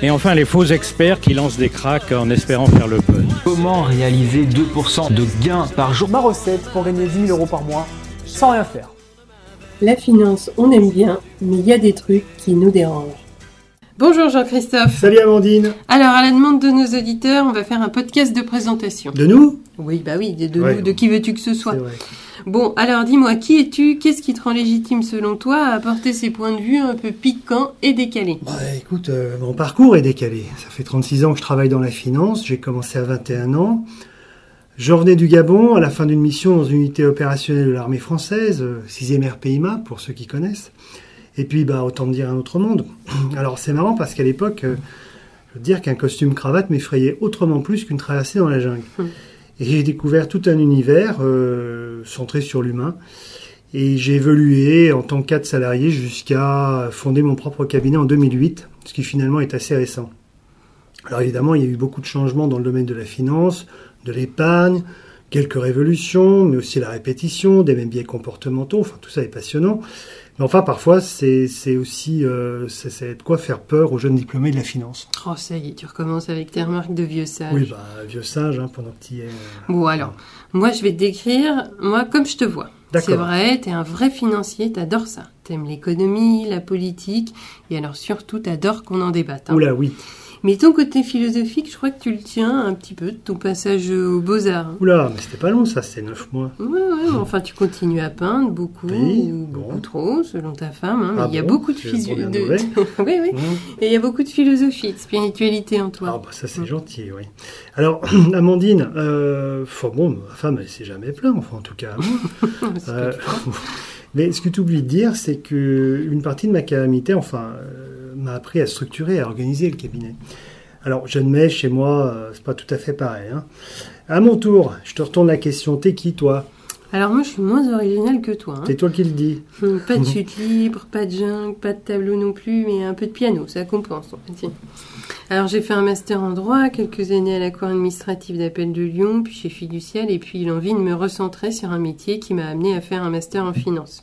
Et enfin, les faux experts qui lancent des cracks en espérant faire le buzz. Comment réaliser 2% de gains par jour? Ma recette pour gagner 10 000 euros par mois sans rien faire. La finance, on aime bien, mais il y a des trucs qui nous dérangent. Bonjour Jean-Christophe. Salut Amandine. Alors, à la demande de nos auditeurs, on va faire un podcast de présentation. De nous? Oui, bah oui, de, de Ouais. nous, de qui veux-tu que ce soit C'est vrai. Bon, alors dis-moi, qui es-tu? Qu'est-ce qui te rend légitime selon toi à apporter ces points de vue un peu piquants et décalés? Bah, écoute, euh, mon parcours est décalé. Ça fait 36 ans que je travaille dans la finance. J'ai commencé à 21 ans. Je revenais du Gabon à la fin d'une mission dans une unité opérationnelle de l'armée française, euh, 6e RPIMA, pour ceux qui connaissent. Et puis, bah, autant me dire un autre monde. Alors, c'est marrant parce qu'à l'époque, euh, je veux dire qu'un costume cravate m'effrayait autrement plus qu'une traversée dans la jungle. Et j'ai découvert tout un univers euh, centré sur l'humain. Et j'ai évolué en tant que cadre salarié jusqu'à fonder mon propre cabinet en 2008, ce qui finalement est assez récent. Alors évidemment, il y a eu beaucoup de changements dans le domaine de la finance, de l'épargne, quelques révolutions, mais aussi la répétition, des mêmes biais comportementaux, enfin tout ça est passionnant. Mais enfin, parfois, c'est aussi euh, c'est de quoi faire peur aux jeunes diplômés de la finance. Oh, ça y est, tu recommences avec tes remarques de vieux sage. Oui, bah, vieux sage, hein, pendant que tu y es. euh, Bon, alors, moi, je vais te décrire, moi, comme je te vois. D'accord. C'est vrai, t'es un vrai financier, t'adores ça. T'aimes l'économie, la politique, et alors surtout, t'adores qu'on en débatte. hein. Oula, oui. Mais ton côté philosophique, je crois que tu le tiens un petit peu de ton passage aux Beaux-Arts. hein. Oula, mais c'était pas long, ça, c'était 9 mois. Ouais, ouais, enfin, tu continues à peindre beaucoup, Oui, ou bon. beaucoup trop, selon ta femme. hein, mais Ah il y a beaucoup de, mauvais. oui, oui. Mmh. Et il y a beaucoup de philosophie, de spiritualité en Ah toi. bah ça c'est gentil, oui. Alors Amandine, euh, bon, ma femme elle s'est jamais plaint, enfin en tout cas. moi. Euh, mais ce que tu oublies de dire, c'est que une partie de ma calamité, enfin, euh, m'a appris à structurer, à organiser le cabinet. Alors mec, chez moi, euh, c'est pas tout à fait pareil. Hein. À mon tour, je te retourne la question. T'es qui toi? Alors moi, je suis moins originale que toi. hein. C'est toi qui le dis. Hum, Pas de chute libre, pas de jungle, pas de tableau non plus, mais un peu de piano, ça compense. Alors j'ai fait un master en droit, quelques années à la Cour administrative d'appel de Lyon, puis chez Fiducial, et puis l'envie de me recentrer sur un métier qui m'a amené à faire un master en finance.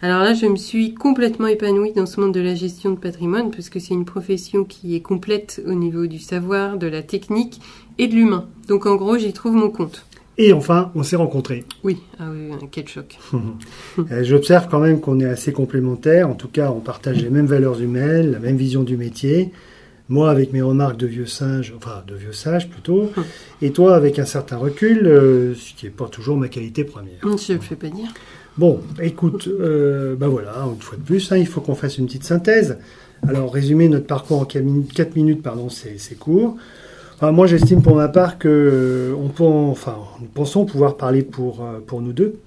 Alors là, je me suis complètement épanouie dans ce monde de la gestion de patrimoine, parce que c'est une profession qui est complète au niveau du savoir, de la technique et de l'humain. Donc en gros, j'y trouve mon compte. Et enfin, on s'est rencontrés. Oui, ah oui, quel choc. Euh, J'observe quand même qu'on est assez complémentaires. En tout cas, on partage les mêmes valeurs humaines, la même vision du métier. Moi, avec mes remarques de vieux singe, enfin de vieux sage plutôt, et toi avec un certain recul, euh, ce qui n'est pas toujours ma qualité première. Je ne le fais pas dire. Bon, écoute, bah voilà, une fois de plus, hein, il faut qu'on fasse une petite synthèse. Alors, résumer notre parcours en 4 minutes, pardon, c'est court. Moi, j'estime pour ma part que euh, peut, enfin, nous pensons pouvoir parler pour, euh, pour nous deux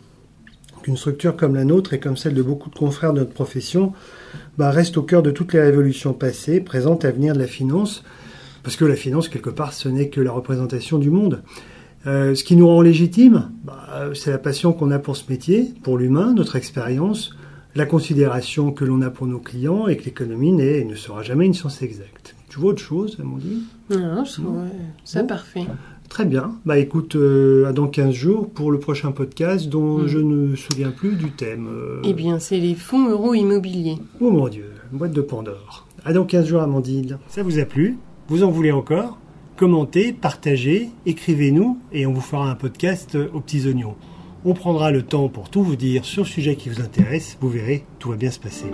qu'une structure comme la nôtre et comme celle de beaucoup de confrères de notre profession bah, reste au cœur de toutes les révolutions passées, présentes, à venir de la finance, parce que la finance, quelque part, ce n'est que la représentation du monde. Euh, ce qui nous rend légitime, bah, c'est la passion qu'on a pour ce métier, pour l'humain, notre expérience, la considération que l'on a pour nos clients et que l'économie n'est et ne sera jamais une science exacte. Tu vois autre chose, Amandine? Non, je trouve ça Bon. parfait. Très bien. Bah écoute, euh, à dans 15 jours pour le prochain podcast dont Mm. je ne me souviens plus du thème. euh, Eh bien, c'est les fonds euros immobiliers. Oh mon Dieu, boîte de Pandore. À dans 15 jours, Amandine. Ça vous a plu? Vous en voulez encore? Commentez, partagez, écrivez-nous et on vous fera un podcast euh, aux petits oignons. On prendra le temps pour tout vous dire sur le sujet qui vous intéresse. Vous verrez, tout va bien se passer.